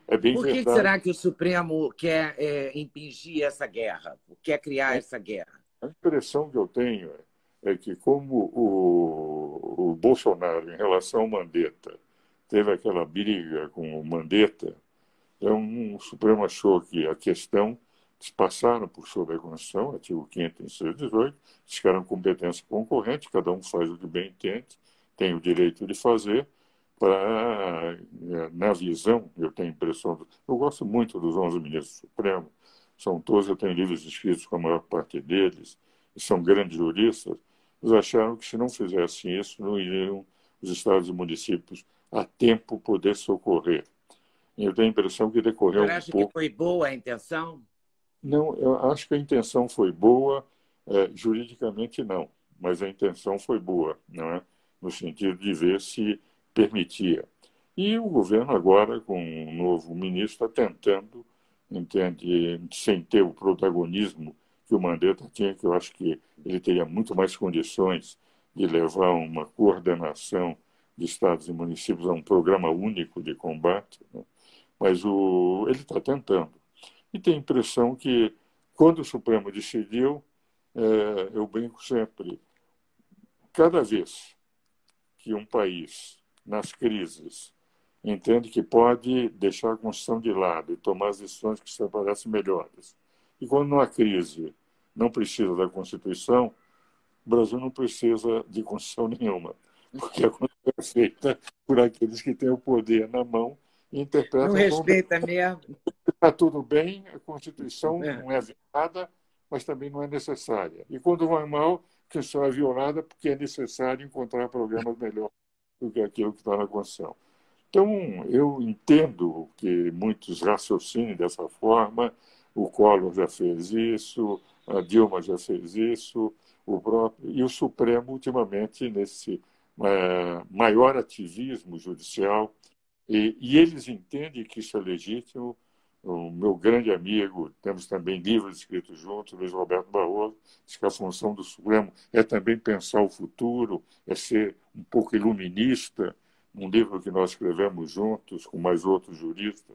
É bem Por que verdade. será que o Supremo quer é, impingir essa guerra, quer criar é, essa guerra? A impressão que eu tenho é, é que, como o, o Bolsonaro, em relação ao Mandetta, teve aquela briga com o Mandetta, então o Supremo achou que a questão passaram por sobre a Constituição, artigo 5 inciso 18, ficaram competência concorrente, cada um faz o que bem entende, tem o direito de fazer, para, eh, na visão, eu tenho impressão, eu gosto muito dos 11 ministros do Supremo, são todos, eu tenho livros escritos com a maior parte deles, e são grandes juristas, eles acharam que se não fizessem isso, não iriam os estados e municípios a tempo poder socorrer. Eu tenho a impressão que decorreu Você acha um pouco... que foi boa a intenção? Não, eu acho que a intenção foi boa, é, juridicamente não, mas a intenção foi boa, não é? no sentido de ver se permitia. E o governo agora, com um novo ministro, está tentando, entende, sem ter o protagonismo que o Mandetta tinha, que eu acho que ele teria muito mais condições de levar uma coordenação de estados e municípios a um programa único de combate, né? mas o, ele está tentando. E tem a impressão que, quando o Supremo decidiu, é, eu brinco sempre, cada vez que um país, nas crises, entende que pode deixar a Constituição de lado e tomar as decisões que se parecem melhores, e quando numa crise não precisa da Constituição, o Brasil não precisa de Constituição nenhuma, porque a Constituição é feita por aqueles que têm o poder na mão e interpretam. Não respeita como... mesmo. Está tudo bem, a Constituição é. não é violada, mas também não é necessária. E quando vai mal, a Constituição é violada porque é necessário encontrar programas melhores do que aquilo que está na Constituição. Então, eu entendo que muitos raciocinem dessa forma, o Collor já fez isso, a Dilma já fez isso, o próprio, e o Supremo, ultimamente, nesse é, maior ativismo judicial, e, e, eles entendem que isso é legítimo. O meu grande amigo, temos também livros escritos juntos, Luiz Roberto Barroso, diz que a função do Supremo é também pensar o futuro, é ser um pouco iluminista, um livro que nós escrevemos juntos com mais outros juristas.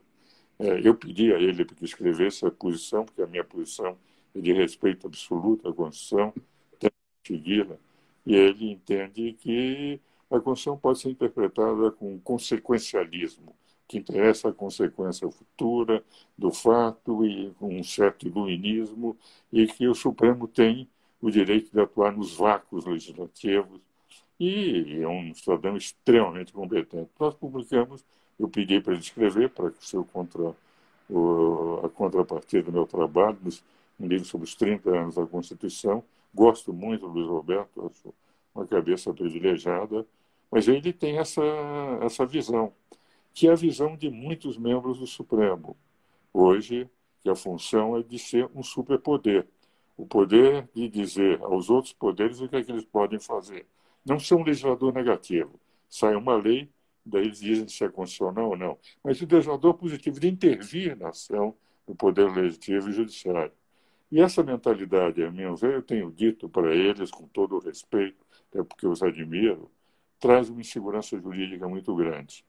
É, eu pedi a ele que escrevesse a posição, porque a minha posição é de respeito absoluto à Constituição, tem que segui-la, e ele entende que a Constituição pode ser interpretada com consequencialismo, que interessa a consequência futura do fato e com um certo iluminismo, e que o Supremo tem o direito de atuar nos vácuos legislativos, e é um cidadão extremamente competente. Nós publicamos, eu pedi para ele escrever, para que seu contra, o, a contrapartida do meu trabalho, um livro sobre os 30 anos da Constituição. Gosto muito do Luiz Roberto, acho uma cabeça privilegiada, mas ele tem essa, essa visão, que é a visão de muitos membros do Supremo. Hoje, que a função é de ser um superpoder. O poder de dizer aos outros poderes o que, é que eles podem fazer não ser um legislador negativo. Sai uma lei, daí eles dizem se é constitucional ou não. Mas o legislador positivo de intervir na ação do Poder Legislativo e Judiciário. E essa mentalidade, a meu ver, eu tenho dito para eles, com todo o respeito, até porque eu os admiro, traz uma insegurança jurídica muito grande.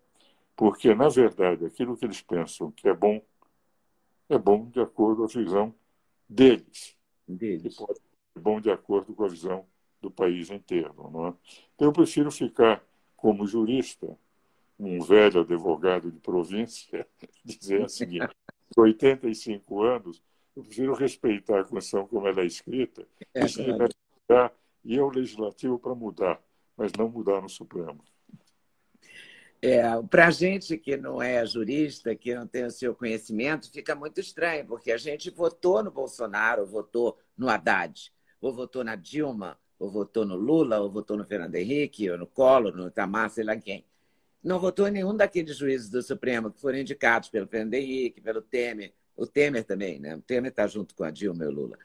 Porque, na verdade, aquilo que eles pensam que é bom, é bom de acordo com a visão deles. deles. E pode ser bom de acordo com a visão do país inteiro. Não é? Então, eu prefiro ficar como jurista, um velho advogado de província, dizer o seguinte: 85 anos, eu prefiro respeitar a Constituição como ela é escrita, é, e se mudar, e é o legislativo para mudar, mas não mudar no Supremo. É, para a gente que não é jurista, que não tem o seu conhecimento, fica muito estranho, porque a gente votou no Bolsonaro, votou no Haddad, ou votou na Dilma, ou votou no Lula, ou votou no Fernando Henrique, ou no Collor, no Itamar, sei lá quem. Não votou em nenhum daqueles juízes do Supremo que foram indicados pelo Fernando Henrique, pelo Temer, o Temer também, né? O Temer está junto com a Dilma e o Lula.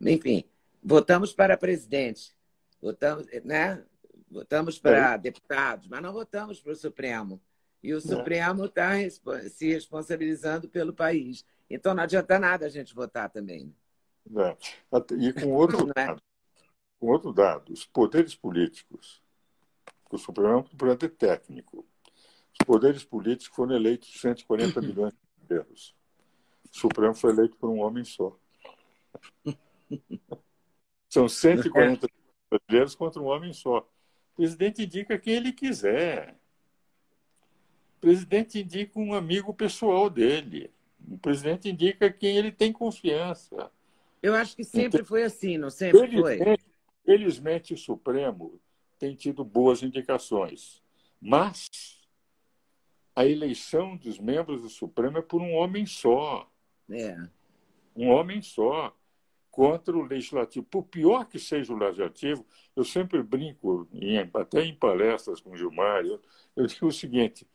Enfim, votamos para presidente, votamos, né? Votamos para é. deputados, mas não votamos para o Supremo. E o é. Supremo está se responsabilizando pelo país. Então não adianta nada a gente votar também. Né? É. E com outro lado, com outro dado, os poderes políticos, o Supremo é um poder técnico, os poderes políticos foram eleitos 140 milhões de brasileiros. O Supremo foi eleito por um homem só. São 140 brasileiros contra um homem só. O presidente indica quem ele quiser. O presidente indica um amigo pessoal dele. O presidente indica quem ele tem confiança. Eu acho que sempre então, foi assim, não sempre foi? Felizmente, o Supremo tem tido boas indicações, mas a eleição dos membros do Supremo é por um homem só. É. Um homem só contra o legislativo. Por pior que seja o legislativo, eu sempre brinco, até em palestras com o Gilmar, eu, eu digo o seguinte: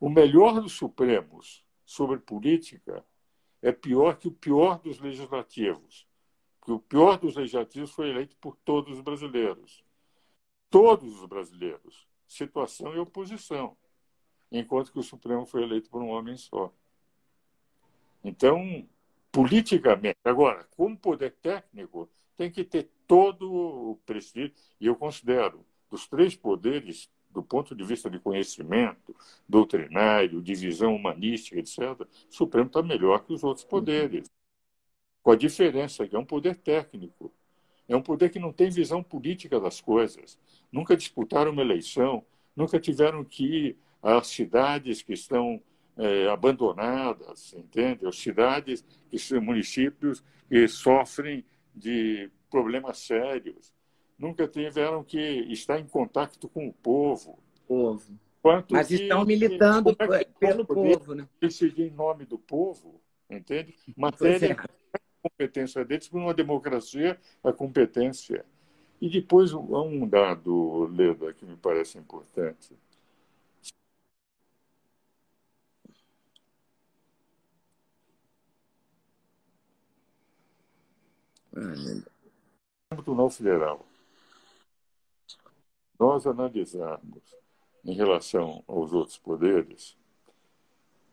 o melhor dos Supremos sobre política é pior que o pior dos legislativos que o pior dos legislativos foi eleito por todos os brasileiros. Todos os brasileiros, situação e oposição. enquanto que o Supremo foi eleito por um homem só. Então, politicamente, agora, como poder técnico, tem que ter todo o prestígio, e eu considero, dos três poderes, do ponto de vista de conhecimento doutrinário, de visão humanística, etc., o Supremo está melhor que os outros poderes. Com a diferença que é um poder técnico. É um poder que não tem visão política das coisas. Nunca disputaram uma eleição, nunca tiveram que ir às cidades que estão é, abandonadas, entende? As cidades que são municípios que sofrem de problemas sérios. Nunca tiveram que estar em contato com o povo. Povo. Quanto Mas que, estão militando é pelo povo, né? Decidir em nome do povo, entende? Matéria é. competência deles, por uma democracia, a competência. E depois, um dado, Leda, que me parece importante. No Tribunal Federal, nós analisarmos em relação aos outros poderes,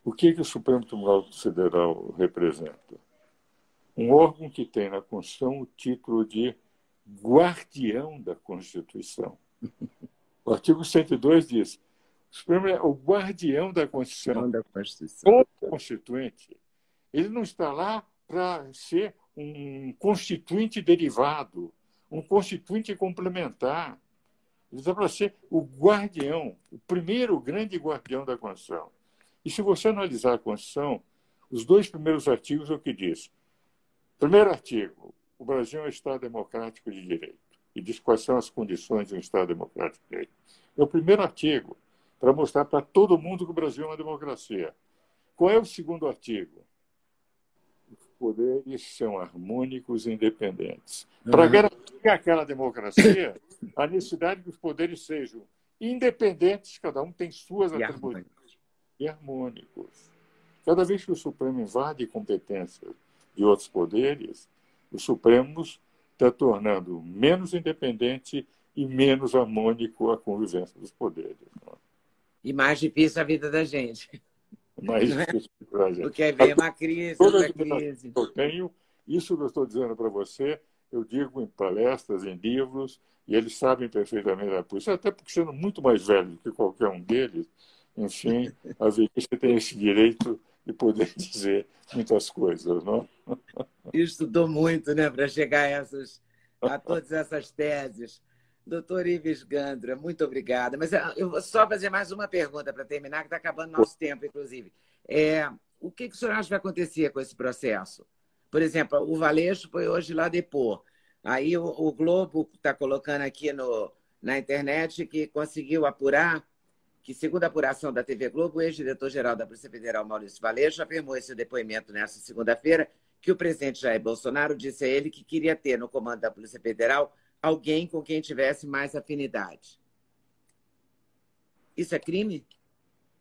o que, que o Supremo Tribunal Federal representa? Um órgão que tem na Constituição o título de guardião da Constituição. O artigo 102 diz: o Supremo é o guardião da Constituição. Da Constituição. O constituinte, ele não está lá para ser um constituinte derivado, um constituinte complementar. Ele está para ser o guardião, o primeiro grande guardião da Constituição. E se você analisar a Constituição, os dois primeiros artigos é o que diz. Primeiro artigo, o Brasil é um Estado democrático de direito. E diz quais são as condições de um Estado democrático de direito. É o primeiro artigo, para mostrar para todo mundo que o Brasil é uma democracia. Qual é o segundo artigo? Poderes são harmônicos e independentes. Uhum. Para garantir aquela democracia, a necessidade que os poderes sejam independentes, cada um tem suas e atribuições, e harmônicos. Cada vez que o Supremo invade competências de outros poderes, o Supremo está tornando menos independente e menos harmônico a convivência dos poderes. E mais difícil a vida da gente mais a gente. Porque aí vem uma crise, Toda crise. Eu tenho, isso que eu estou dizendo para você, eu digo em palestras, em livros, e eles sabem perfeitamente a posição, até porque sendo muito mais velho que qualquer um deles, enfim, a velhice tem esse direito de poder dizer muitas coisas, não? Estudou muito, né, para chegar a, essas, a todas essas teses. Doutor Ives Gandra, muito obrigada. Mas ah, eu vou só fazer mais uma pergunta para terminar, que está acabando nosso tempo, inclusive. É, o que, que o senhor acha que vai acontecer com esse processo? Por exemplo, o Valeixo foi hoje lá depor. Aí o, o Globo está colocando aqui no, na internet que conseguiu apurar que, segundo a apuração da TV Globo, o ex-diretor-geral da Polícia Federal, Maurício Valeixo, afirmou esse depoimento nesta segunda-feira que o presidente Jair Bolsonaro disse a ele que queria ter no comando da Polícia Federal alguém com quem tivesse mais afinidade. Isso é crime?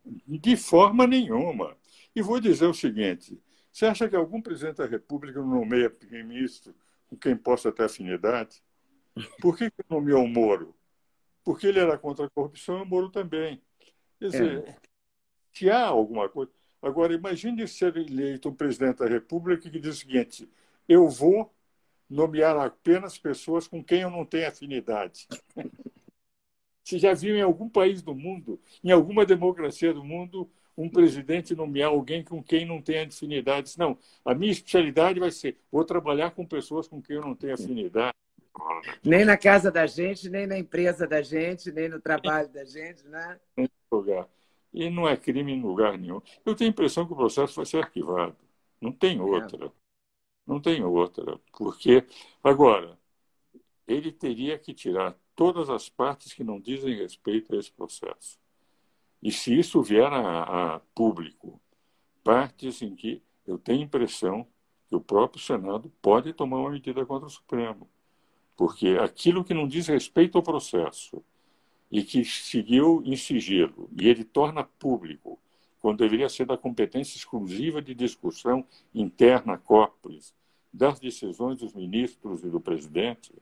De forma nenhuma. E vou dizer o seguinte: você acha que algum presidente da República não nomeia ministro com quem possa ter afinidade? Por que, que nomeou o Moro? Porque ele era contra a corrupção e o Moro também. Quer dizer, é. se há alguma coisa. Agora, imagine ser eleito um presidente da República que diz o seguinte: eu vou nomear apenas pessoas com quem eu não tenho afinidade. Você já viu em algum país do mundo, em alguma democracia do mundo, um presidente nomear alguém com quem não tem afinidade? Não, a minha especialidade vai ser: vou trabalhar com pessoas com quem eu não tenho afinidade. Nem na casa da gente, nem na empresa da gente, nem no trabalho da gente, né? lugar. E não é crime em lugar nenhum. Eu tenho a impressão que o processo vai ser arquivado. Não tem outra. Não tem outra. Porque, agora, ele teria que tirar todas as partes que não dizem respeito a esse processo. E se isso vier a, a público, partes em que eu tenho impressão que o próprio Senado pode tomar uma medida contra o Supremo. Porque aquilo que não diz respeito ao processo e que seguiu em sigilo, e ele torna público, quando deveria ser da competência exclusiva de discussão interna corporis, das decisões dos ministros e do presidente.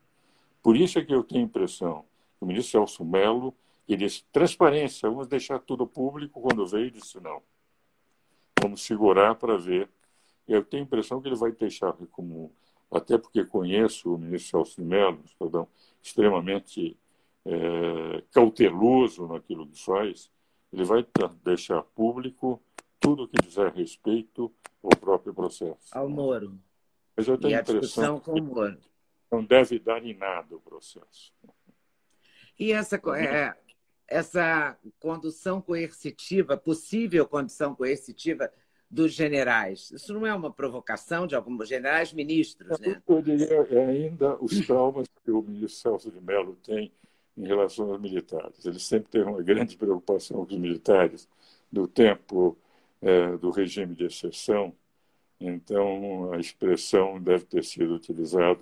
Por isso é que eu tenho a impressão que o ministro Celso Melo, E disse, transparência, vamos deixar tudo público. Quando veio, disse, não. Vamos segurar para ver. Eu tenho a impressão que ele vai deixar como, até porque conheço o ministro Celso de Mello, cidadão extremamente é, cauteloso naquilo que faz, ele vai deixar público tudo o que dizer respeito ao próprio processo. Ao Moro. Mas eu tenho e a impressão com o Moro. não deve dar em nada o processo. E essa, é, essa condução coercitiva, possível condução coercitiva dos generais, isso não é uma provocação de alguns generais ministros, né? Eu diria é ainda os traumas que o ministro Celso de Mello tem em relação aos militares. Ele sempre teve uma grande preocupação com os militares do tempo é, do regime de exceção, então a expressão deve ter sido utilizada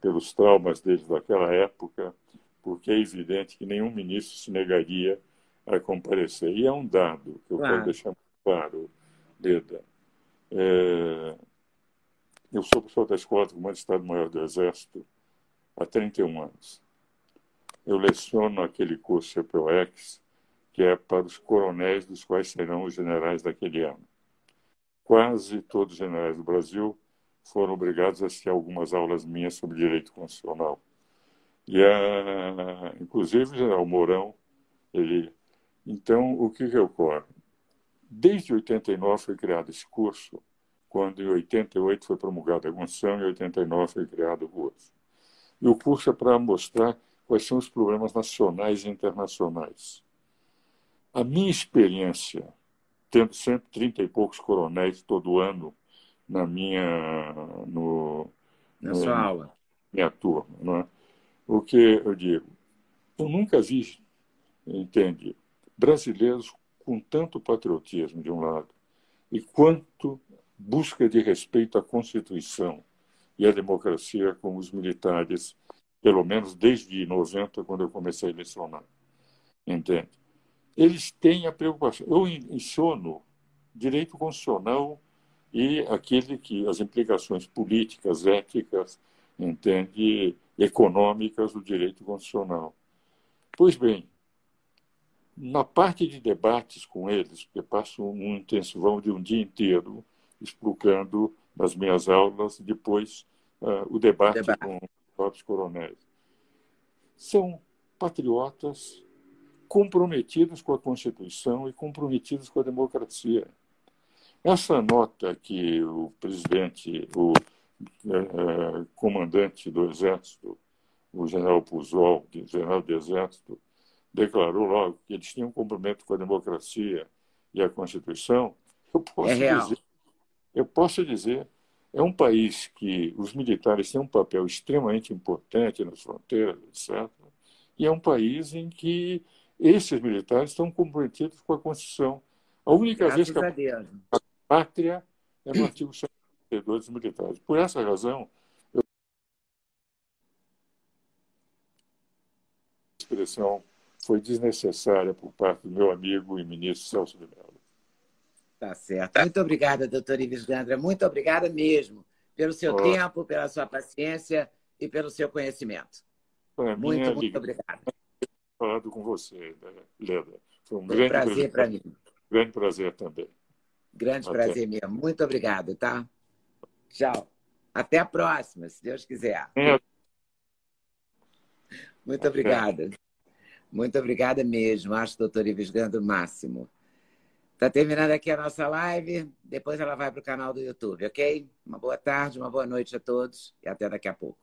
pelos traumas deles daquela época, porque é evidente que nenhum ministro se negaria a comparecer. E é um dado que eu claro. quero deixar claro, Leda. É... Eu sou professor da Escola do Comando Estado-Maior do Exército há 31 anos. Eu leciono aquele curso CPOX que é para os coronéis dos quais serão os generais daquele ano. Quase todos os generais do Brasil foram obrigados a assistir algumas aulas minhas sobre direito constitucional. E, a, inclusive, o general Mourão, ele... Então, o que, que ocorre? Desde 89 foi criado esse curso, quando em 88 foi promulgada a Constituição e em 89 foi criado o curso. E o curso é para mostrar quais são os problemas nacionais e internacionais. A minha experiência, tendo sempre trinta e poucos coronéis todo ano na minha no, na no, sua aula, minha turma, não é? O que eu digo, eu nunca vi, entende, brasileiros com tanto patriotismo de um lado e quanto busca de respeito à Constituição e à democracia como os militares, pelo menos desde 90, quando eu comecei a lecionar. Entende? eles têm a preocupação. Eu menciono direito constitucional e aquele que as implicações políticas, éticas, entende, econômicas do direito constitucional. Pois bem, na parte de debates com eles, porque passo um intensivão de um dia inteiro explicando nas minhas aulas, depois uh, o debate, debate com próprios coronéis. São patriotas comprometidos com a Constituição e comprometidos com a democracia. Essa nota que o presidente, o é, comandante do Exército, o general Puzol, general do Exército, declarou logo que eles tinham um comprometimento com a democracia e a Constituição, eu posso é dizer, eu posso dizer, é um país que os militares têm um papel extremamente importante nas fronteiras, etc. E é um país em que esses militares estão comprometidos com a Constituição. A única Graças vez que a, a pátria é no artigo 152 dos militares. Por essa razão, eu... a expressão foi desnecessária por parte do meu amigo e ministro Celso de Mello. Tá certo. Muito obrigada, doutor Ives Gandra. Muito obrigada mesmo pelo seu tempo, pela sua paciência e pelo seu conhecimento. Muito, muito obrigada falado com você, né, Leda. Foi um Foi grande prazer para mim. Grande prazer também. Grande Até. prazer mesmo. Muito obrigado, tá? Tchau. Até a próxima, se Deus quiser. É. Muito Até. obrigada. Muito obrigada mesmo. Acho o doutor Ives Gando o máximo. Está terminando aqui a nossa live. Depois ela vai para o canal do YouTube, ok? Uma boa tarde, uma boa noite a todos e até daqui a pouco.